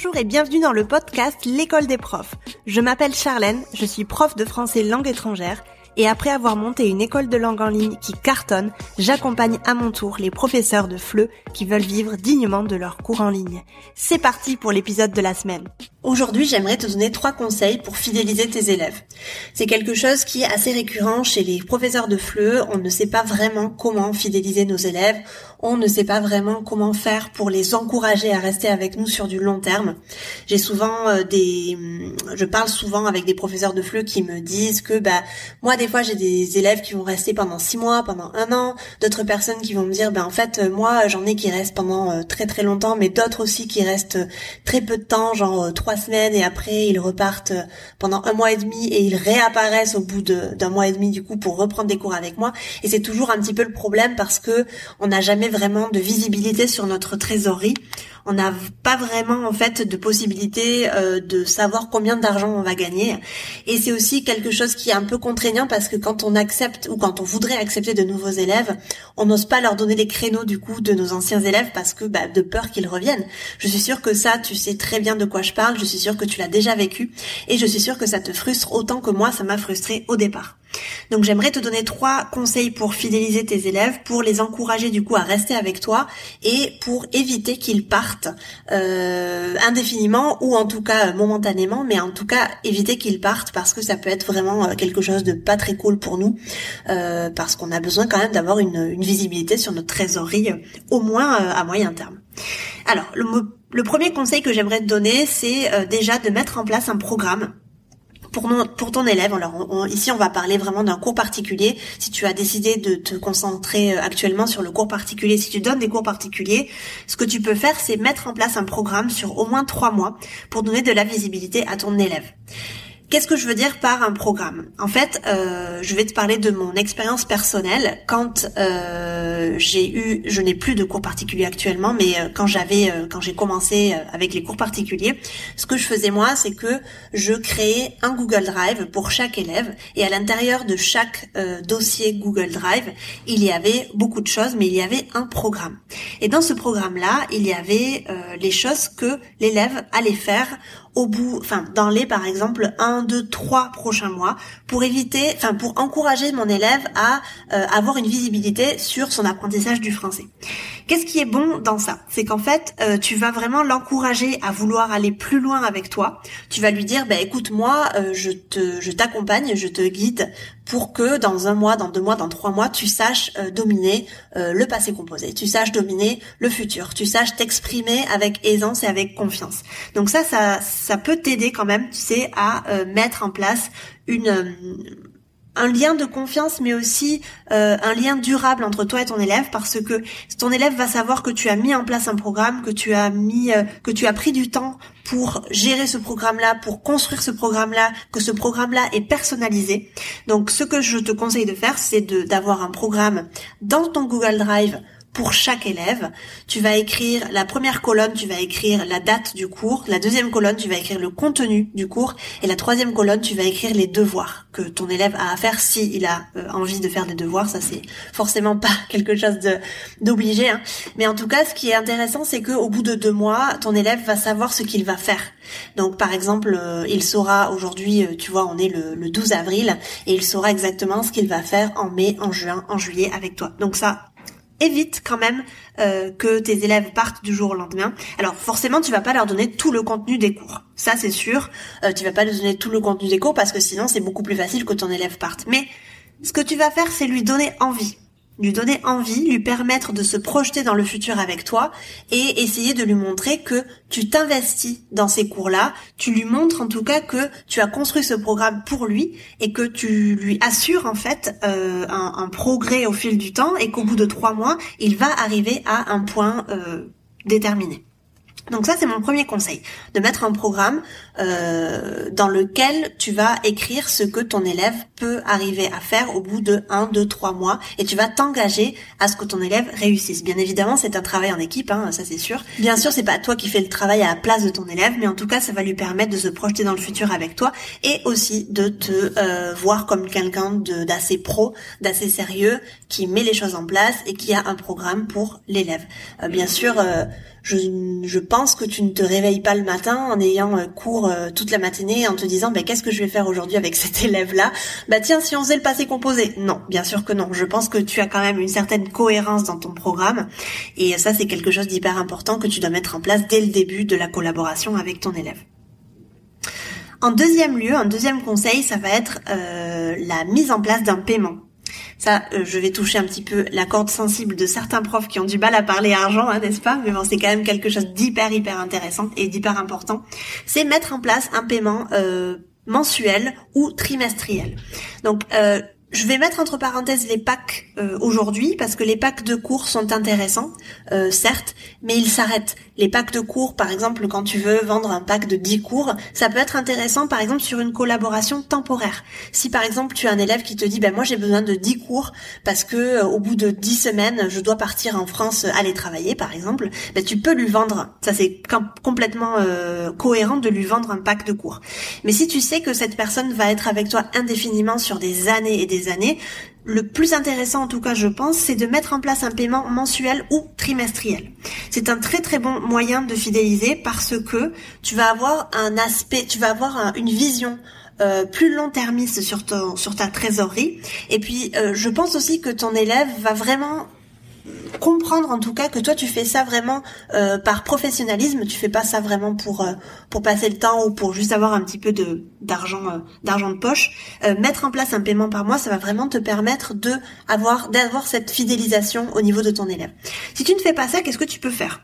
Bonjour et bienvenue dans le podcast L'école des profs. Je m'appelle Charlène, je suis prof de français langue étrangère et après avoir monté une école de langue en ligne qui cartonne, j'accompagne à mon tour les professeurs de FLE qui veulent vivre dignement de leurs cours en ligne. C'est parti pour l'épisode de la semaine. Aujourd'hui, j'aimerais te donner trois conseils pour fidéliser tes élèves. C'est quelque chose qui est assez récurrent chez les professeurs de FLE. On ne sait pas vraiment comment fidéliser nos élèves. On ne sait pas vraiment comment faire pour les encourager à rester avec nous sur du long terme. J'ai souvent euh, des, je parle souvent avec des professeurs de FLE qui me disent que, bah, moi, des fois, j'ai des élèves qui vont rester pendant six mois, pendant un an. D'autres personnes qui vont me dire, ben, en fait, moi, j'en ai qui restent pendant euh, très très longtemps, mais d'autres aussi qui restent très peu de temps, genre trois semaines et après ils repartent pendant un mois et demi et ils réapparaissent au bout d'un mois et demi du coup pour reprendre des cours avec moi et c'est toujours un petit peu le problème parce que on n'a jamais vraiment de visibilité sur notre trésorerie on n'a pas vraiment en fait de possibilité euh, de savoir combien d'argent on va gagner. Et c'est aussi quelque chose qui est un peu contraignant parce que quand on accepte ou quand on voudrait accepter de nouveaux élèves, on n'ose pas leur donner les créneaux du coup de nos anciens élèves parce que bah, de peur qu'ils reviennent. Je suis sûre que ça, tu sais très bien de quoi je parle. Je suis sûre que tu l'as déjà vécu et je suis sûre que ça te frustre autant que moi ça m'a frustré au départ. Donc j'aimerais te donner trois conseils pour fidéliser tes élèves, pour les encourager du coup à rester avec toi et pour éviter qu'ils partent euh, indéfiniment ou en tout cas momentanément, mais en tout cas éviter qu'ils partent parce que ça peut être vraiment euh, quelque chose de pas très cool pour nous euh, parce qu'on a besoin quand même d'avoir une, visibilité sur notre trésorerie au moins à moyen terme. Alors le, le premier conseil que j'aimerais te donner, c'est déjà de mettre en place un programme pour, ton élève, alors ici on va parler vraiment d'un cours particulier. Si tu as décidé de te concentrer euh, actuellement sur le cours particulier, si tu donnes des cours particuliers, ce que tu peux faire, c'est mettre en place un programme sur au moins trois mois pour donner de la visibilité à ton élève. Qu'est-ce que je veux dire par un programme? En fait, euh, je vais te parler de mon expérience personnelle. Quand euh, j'ai eu, je n'ai plus de cours particuliers actuellement, mais euh, quand j'avais, euh, quand j'ai commencé euh, avec les cours particuliers, ce que je faisais moi, c'est que je créais un Google Drive pour chaque élève, et à l'intérieur de chaque dossier Google Drive, il y avait beaucoup de choses, mais il y avait un programme. Et dans ce programme-là, il y avait les choses que l'élève allait faire au bout, enfin dans les par exemple un, deux, trois prochains mois, pour éviter, enfin pour encourager mon élève à euh, avoir une visibilité sur son apprentissage du français. Qu'est-ce qui est bon dans ça? C'est qu'en fait, euh, tu vas vraiment l'encourager à vouloir aller plus loin avec toi. Tu vas lui dire, bah écoute, moi, euh, je te, je t'accompagne, je te guide pour que dans un mois, dans deux mois, dans trois mois, tu saches dominer le passé composé, tu saches dominer le futur, tu saches t'exprimer avec aisance et avec confiance. Donc ça, ça ça peut t'aider quand même, tu sais, à euh, mettre en place une euh, un lien de confiance, mais aussi euh, un lien durable entre toi et ton élève, parce que ton élève va savoir que tu as mis en place un programme, que tu as mis, que tu as pris du temps pour gérer ce programme-là, pour construire ce programme-là, que ce programme-là est personnalisé. Donc, ce que je te conseille de faire, c'est d'avoir un programme dans ton Google Drive pour chaque élève. Tu vas écrire la première colonne, tu vas écrire la date du cours, la deuxième colonne, tu vas écrire le contenu du cours, et la troisième colonne, tu vas écrire les devoirs que ton élève a à faire si il a euh, envie de faire des devoirs. Ça, c'est forcément pas quelque chose d'obligé. Hein. Mais en tout cas, ce qui est intéressant, c'est que au bout de deux mois, ton élève va savoir ce qu'il va faire. Donc, par exemple, euh, il saura aujourd'hui, euh, tu vois, on est le, le 12 avril, et il saura exactement ce qu'il va faire en mai, en juin, en juillet avec toi. Donc ça, évite quand même euh, que tes élèves partent du jour au lendemain. Alors forcément, tu vas pas leur donner tout le contenu des cours. Ça, c'est sûr. Euh, tu vas pas leur donner tout le contenu des cours parce que sinon, c'est beaucoup plus facile que ton élève parte. Mais ce que tu vas faire, c'est lui donner envie lui donner envie, lui permettre de se projeter dans le futur avec toi et essayer de lui montrer que tu t'investis dans ces cours-là, tu lui montres en tout cas que tu as construit ce programme pour lui et que tu lui assures en fait euh, un, progrès au fil du temps et qu'au bout de trois mois, il va arriver à un point euh, déterminé. Donc ça, c'est mon premier conseil, de mettre un programme euh, dans lequel tu vas écrire ce que ton élève peut arriver à faire au bout de 1, 2, 3 mois, et tu vas t'engager à ce que ton élève réussisse. Bien évidemment, c'est un travail en équipe, hein, ça c'est sûr. Bien sûr, c'est pas toi qui fais le travail à la place de ton élève, mais en tout cas, ça va lui permettre de se projeter dans le futur avec toi, et aussi de te euh, voir comme quelqu'un d'assez pro, d'assez sérieux, qui met les choses en place et qui a un programme pour l'élève. Euh, bien sûr, je, pense que tu ne te réveilles pas le matin en ayant euh, cours euh, toute la matinée en te disant ben qu'est-ce que je vais faire aujourd'hui avec cet élève là Bah tiens, si on faisait le passé composé. Non, bien sûr que non. Je pense que tu as quand même une certaine cohérence dans ton programme et ça c'est quelque chose d'hyper important que tu dois mettre en place dès le début de la collaboration avec ton élève. En deuxième lieu, un deuxième conseil, ça va être euh, la mise en place d'un paiement. Ça, euh, je vais toucher un petit peu la corde sensible de certains profs qui ont du mal à parler argent, hein, n'est-ce pas? Mais bon, c'est quand même quelque chose d'hyper, hyper intéressant et d'hyper important. C'est mettre en place un paiement euh, mensuel ou trimestriel. Donc, euh, je vais mettre entre parenthèses les packs euh, aujourd'hui parce que les packs de cours sont intéressants, euh, certes, mais ils s'arrêtent. Les packs de cours, par exemple, quand tu veux vendre un pack de 10 cours, ça peut être intéressant, par exemple, sur une collaboration temporaire. Si, par exemple, tu as un élève qui te dit, ben moi j'ai besoin de 10 cours parce que euh, au bout de 10 semaines, je dois partir en France aller travailler, par exemple, ben tu peux lui vendre. Ça c'est complètement cohérent de lui vendre un pack de cours. Mais si tu sais que cette personne va être avec toi indéfiniment sur des années et des années, le plus intéressant en tout cas je pense, c'est de mettre en place un paiement mensuel ou trimestriel. C'est un très très bon moyen de fidéliser parce que tu vas avoir un aspect, tu vas avoir une vision euh, plus long-termiste sur, sur ta trésorerie. Et puis, euh, je pense aussi que ton élève va vraiment comprendre en tout cas que toi tu fais ça vraiment euh, par professionnalisme, tu fais pas ça vraiment pour euh, pour passer le temps ou pour juste avoir un petit peu de d'argent euh, d'argent de poche. mettre en place un paiement par mois, ça va vraiment te permettre de avoir d'avoir cette fidélisation au niveau de ton élève. Si tu ne fais pas ça, qu'est-ce que tu peux faire?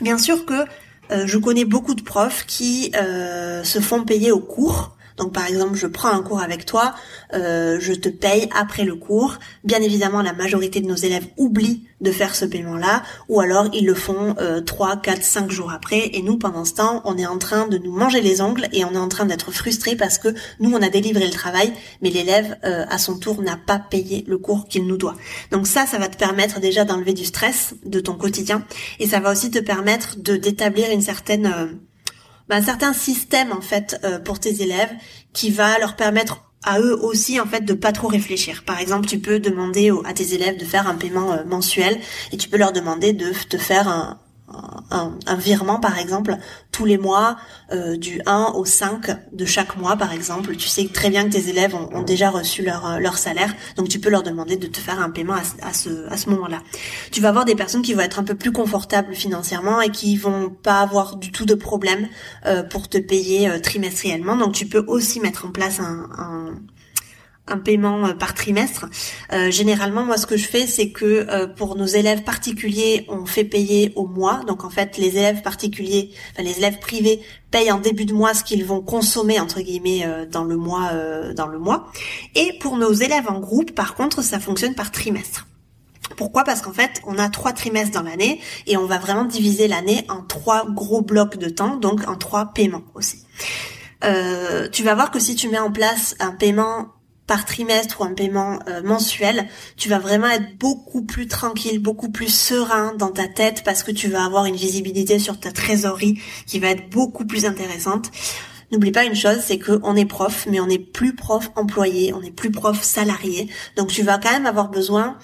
Bien sûr que je connais beaucoup de profs qui se font payer au cours donc par exemple, je prends un cours avec toi, euh, je te paye après le cours. Bien évidemment, la majorité de nos élèves oublient de faire ce paiement-là, ou alors ils le font euh, 3, 4, 5 jours après, et nous, pendant ce temps, on est en train de nous manger les ongles et on est en train d'être frustrés parce que nous, on a délivré le travail, mais l'élève, euh, à son tour, n'a pas payé le cours qu'il nous doit. Donc ça, ça va te permettre déjà d'enlever du stress de ton quotidien, et ça va aussi te permettre de d'établir une certaine... Bah, un certain système en fait euh, pour tes élèves qui va leur permettre à eux aussi en fait de pas trop réfléchir. Par exemple, tu peux demander à tes élèves de faire un paiement euh, mensuel et tu peux leur demander de te faire un, un, virement par exemple tous les mois euh, du 1 au 5 de chaque mois par exemple. Tu sais très bien que tes élèves ont, déjà reçu leur, euh, leur salaire donc tu peux leur demander de te faire un paiement à, ce, à ce moment là tu vas avoir des personnes qui vont être un peu plus confortables financièrement et qui vont pas avoir du tout de problème euh, pour te payer trimestriellement. Donc tu peux aussi mettre en place un, un un paiement euh, par trimestre. Euh, généralement, moi, ce que je fais, c'est que euh, pour nos élèves particuliers, on fait payer au mois. Donc, en fait, les élèves particuliers, enfin, les élèves privés payent en début de mois ce qu'ils vont consommer entre guillemets dans le mois, dans le mois. Et pour nos élèves en groupe, par contre, ça fonctionne par trimestre. Pourquoi? Parce qu'en fait, on a trois trimestres dans l'année et on va vraiment diviser l'année en trois gros blocs de temps, donc en trois paiements aussi. tu vas voir que si tu mets en place un paiement par trimestre ou un paiement euh, mensuel, tu vas vraiment être beaucoup plus tranquille, beaucoup plus serein dans ta tête parce que tu vas avoir une visibilité sur ta trésorerie qui va être beaucoup plus intéressante. N'oublie pas une chose, c'est qu'on est prof, mais on n'est plus prof employé, on n'est plus prof salarié. Donc tu vas quand même avoir besoin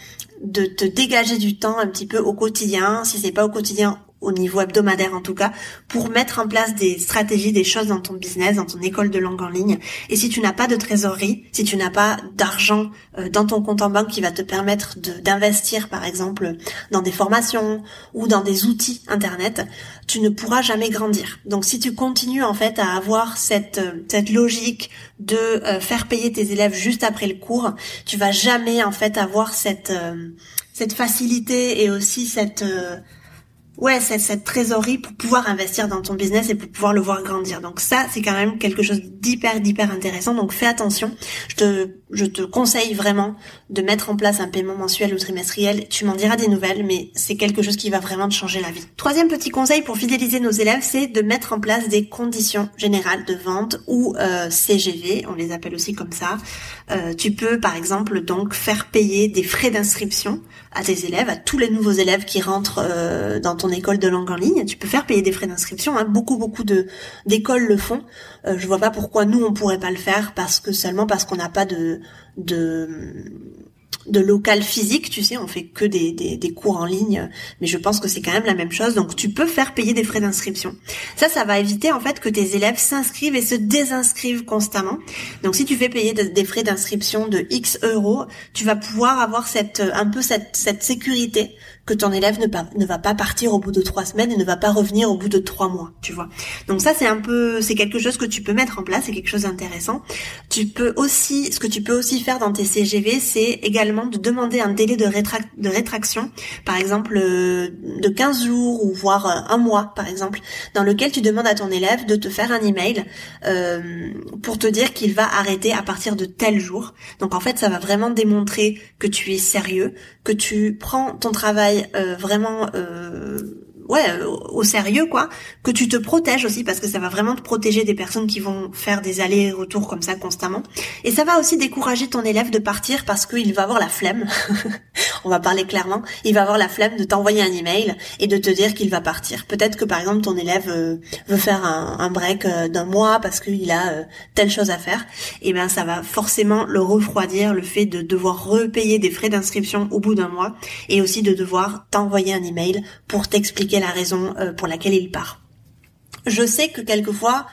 de te dégager du temps un petit peu au quotidien. Si c'est pas au quotidien, au niveau hebdomadaire en tout cas, pour mettre en place des stratégies, des choses dans ton business, dans ton école de langue en ligne. Et si tu n'as pas de trésorerie, si tu n'as pas d'argent euh, dans ton compte en banque qui va te permettre d'investir par exemple dans des formations ou dans des outils internet, tu ne pourras jamais grandir. Donc si tu continues en fait à avoir cette euh, cette logique de euh, faire payer tes élèves juste après le cours, tu vas jamais en fait avoir cette cette facilité et aussi cette ouais, cette, cette trésorerie pour pouvoir investir dans ton business et pour pouvoir le voir grandir. Donc ça, c'est quand même quelque chose d'hyper, d'hyper intéressant. Donc fais attention. Je te, je te conseille vraiment de mettre en place un paiement mensuel ou trimestriel. Tu m'en diras des nouvelles, mais c'est quelque chose qui va vraiment te changer la vie. Troisième petit conseil pour fidéliser nos élèves, c'est de mettre en place des conditions générales de vente ou euh, CGV, on les appelle aussi comme ça. Euh, tu peux, par exemple, donc faire payer des frais d'inscription à tes élèves, à tous les nouveaux élèves qui rentrent euh, dans ton école de langue en ligne, tu peux faire payer des frais d'inscription. Hein. Beaucoup, beaucoup de d'écoles le font. Euh, je vois pas pourquoi nous on pourrait pas le faire parce que seulement parce qu'on n'a pas de de local physique, tu sais, on fait que des, des, des cours en ligne, mais je pense que c'est quand même la même chose. Donc tu peux faire payer des frais d'inscription. Ça, ça va éviter en fait que tes élèves s'inscrivent et se désinscrivent constamment. Donc si tu fais payer des frais d'inscription de X euros, tu vas pouvoir avoir cette un peu cette, cette sécurité que ton élève ne, va pas partir au bout de trois semaines et ne va pas revenir au bout de trois mois, tu vois. Donc ça c'est un peu, c'est quelque chose que tu peux mettre en place, c'est quelque chose d'intéressant. Tu peux aussi, ce que tu peux aussi faire dans tes CGV, c'est également de demander un délai de, de rétraction, par exemple euh, de 15 jours ou voire euh, un mois, par exemple, dans lequel tu demandes à ton élève de te faire un email euh, pour te dire qu'il va arrêter à partir de tel jour. Donc en fait, ça va vraiment démontrer que tu es sérieux, que tu prends ton travail euh, vraiment euh, ouais euh, au sérieux quoi que tu te protèges aussi parce que ça va vraiment te protéger des personnes qui vont faire des allers-retours comme ça constamment. Et ça va aussi décourager ton élève de partir parce qu'il va avoir la flemme. On va parler clairement. Il va avoir la flemme de t'envoyer un email et de te dire qu'il va partir. Peut-être que par exemple ton élève euh, veut faire un, break euh, d'un mois parce qu'il a telle chose à faire. Et ben ça va forcément le refroidir le fait de devoir repayer des frais d'inscription au bout d'un mois et aussi de devoir t'envoyer un email pour t'expliquer la raison euh, pour laquelle il part. Je sais que quelquefois,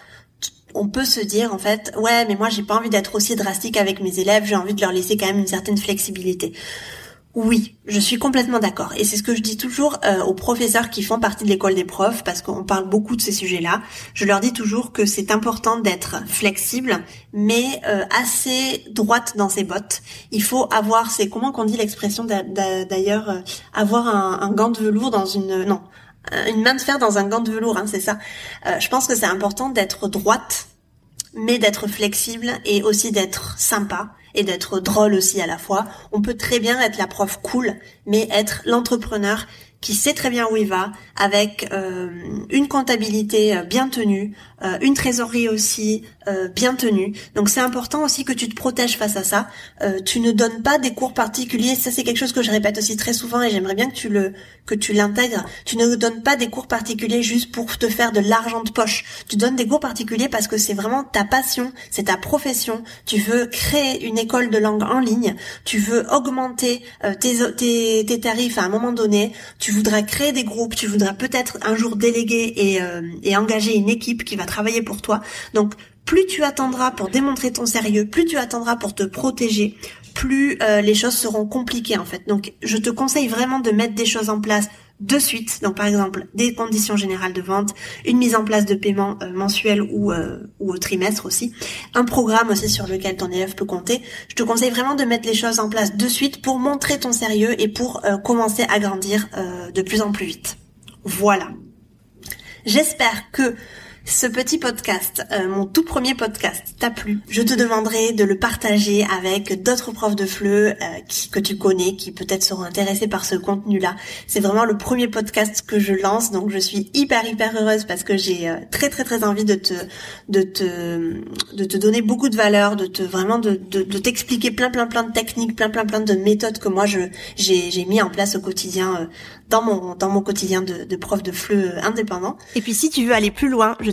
on peut se dire en fait, ouais, mais moi j'ai pas envie d'être aussi drastique avec mes élèves, j'ai envie de leur laisser quand même une certaine flexibilité. Oui, je suis complètement d'accord. Et c'est ce que je dis toujours euh, aux professeurs qui font partie de l'école des profs, parce qu'on parle beaucoup de ces sujets-là. Je leur dis toujours que c'est important d'être flexible, mais euh, assez droite dans ses bottes. Il faut avoir, c'est comment qu'on dit l'expression d'ailleurs, avoir un, un, gant de velours dans une... Non, une main de fer dans un gant de velours, hein, c'est ça. Euh, je pense que c'est important d'être droite, mais d'être flexible et aussi d'être sympa et d'être drôle aussi à la fois. On peut très bien être la prof cool, mais être l'entrepreneur qui sait très bien où il va, avec euh, une comptabilité euh, bien tenue, euh, une trésorerie aussi bien tenue. Donc c'est important aussi que tu te protèges face à ça. tu ne donnes pas des cours particuliers. Ça c'est quelque chose que je répète aussi très souvent et j'aimerais bien que tu le que tu l'intègres. Tu ne donnes pas des cours particuliers juste pour te faire de l'argent de poche. Tu donnes des cours particuliers parce que c'est vraiment ta passion, c'est ta profession. Tu veux créer une école de langue en ligne. Tu veux augmenter tes, tes, tes tarifs à un moment donné. Voudras créer des groupes, tu voudras peut-être un jour déléguer et, euh, et engager une équipe qui va travailler pour toi. Donc plus tu attendras pour démontrer ton sérieux, plus tu attendras pour te protéger, plus euh, les choses seront compliquées en fait. Donc je te conseille vraiment de mettre des choses en place de suite. Donc par exemple des conditions générales de vente, une mise en place de paiement euh, mensuel ou, euh, ou au trimestre aussi, un programme aussi sur lequel ton élève peut compter. Je te conseille vraiment de mettre les choses en place de suite pour montrer ton sérieux et pour euh, commencer à grandir de plus en plus vite. Voilà. J'espère que ce petit podcast, euh, mon tout premier podcast, t'a plu, je te demanderai de le partager avec d'autres profs de FLE euh, qui, que tu connais, qui peut-être seront intéressés par ce contenu-là. C'est vraiment le premier podcast que je lance, donc je suis hyper hyper heureuse parce que j'ai euh, très très très envie de te de te de te donner beaucoup de valeur, de te vraiment de, de, de t'expliquer plein plein plein de techniques, plein plein plein de méthodes que moi je j'ai j'ai mis en place au quotidien dans mon dans mon quotidien de, de prof de FLE indépendant. Et puis si tu veux aller plus loin, je